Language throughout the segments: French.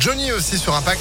Johnny aussi sur Impact.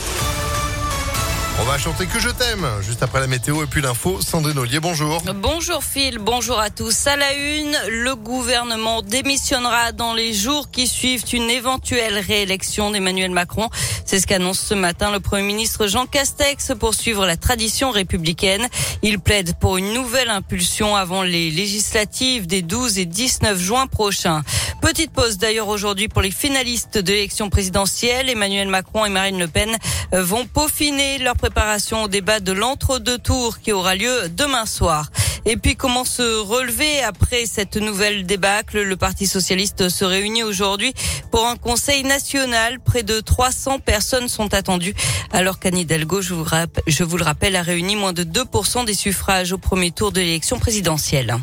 On va chanter que je t'aime juste après la météo et puis l'info. Sandrine Ollier, bonjour. Bonjour Phil, bonjour à tous. À la une, le gouvernement démissionnera dans les jours qui suivent une éventuelle réélection d'Emmanuel Macron. C'est ce qu'annonce ce matin le Premier ministre Jean Castex pour suivre la tradition républicaine. Il plaide pour une nouvelle impulsion avant les législatives des 12 et 19 juin prochains. Petite pause d'ailleurs aujourd'hui pour les finalistes de l'élection présidentielle. Emmanuel Macron et Marine Le Pen vont peaufiner leur préparation au débat de l'entre-deux tours qui aura lieu demain soir. Et puis comment se relever après cette nouvelle débâcle? Le Parti socialiste se réunit aujourd'hui pour un conseil national. Près de 300 personnes sont attendues alors qu'Anne Hidalgo, je vous, je vous le rappelle, a réuni moins de 2% des suffrages au premier tour de l'élection présidentielle.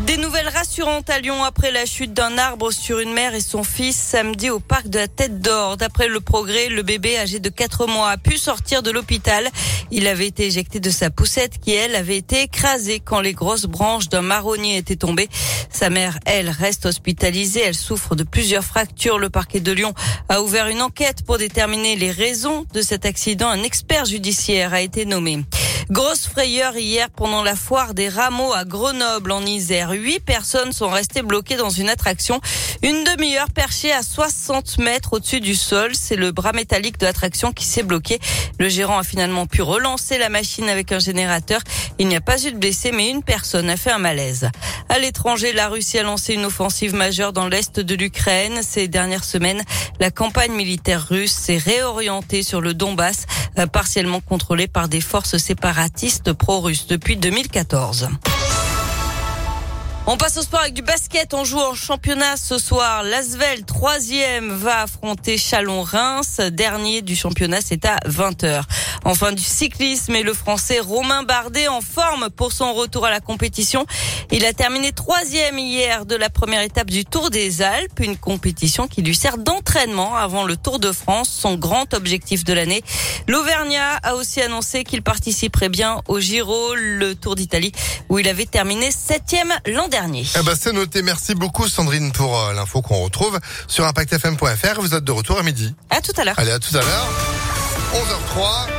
Des nouvelles rassurantes à Lyon après la chute d'un arbre sur une mère et son fils samedi au parc de la Tête d'Or. D'après le progrès, le bébé âgé de 4 mois a pu sortir de l'hôpital. Il avait été éjecté de sa poussette qui, elle, avait été écrasée quand les grosses branches d'un marronnier étaient tombées. Sa mère, elle, reste hospitalisée. Elle souffre de plusieurs fractures. Le parquet de Lyon a ouvert une enquête pour déterminer les raisons de cet accident. Un expert judiciaire a été nommé. Grosse frayeur hier pendant la foire des rameaux à Grenoble en Isère. Huit personnes sont restées bloquées dans une attraction. Une demi-heure perchée à 60 mètres au-dessus du sol. C'est le bras métallique de l'attraction qui s'est bloqué. Le gérant a finalement pu relancer la machine avec un générateur. Il n'y a pas eu de blessés, mais une personne a fait un malaise. À l'étranger, la Russie a lancé une offensive majeure dans l'est de l'Ukraine. Ces dernières semaines, la campagne militaire russe s'est réorientée sur le Donbass, euh, partiellement contrôlé par des forces séparatistes pro-russes depuis 2014. On passe au sport avec du basket. On joue en championnat ce soir. L'Asvel, troisième, va affronter Chalon-Reims. Dernier du championnat, c'est à 20h. Enfin, du cyclisme et le français Romain Bardet en forme pour son retour à la compétition. Il a terminé troisième hier de la première étape du Tour des Alpes, une compétition qui lui sert d'entraînement avant le Tour de France, son grand objectif de l'année. L'Auvergnat a aussi annoncé qu'il participerait bien au Giro, le Tour d'Italie, où il avait terminé septième l'an dernier. Eh ben, c'est noté. Merci beaucoup, Sandrine, pour euh, l'info qu'on retrouve sur impactfm.fr. Vous êtes de retour à midi. À tout à l'heure. Allez, à tout à l'heure. 11h03.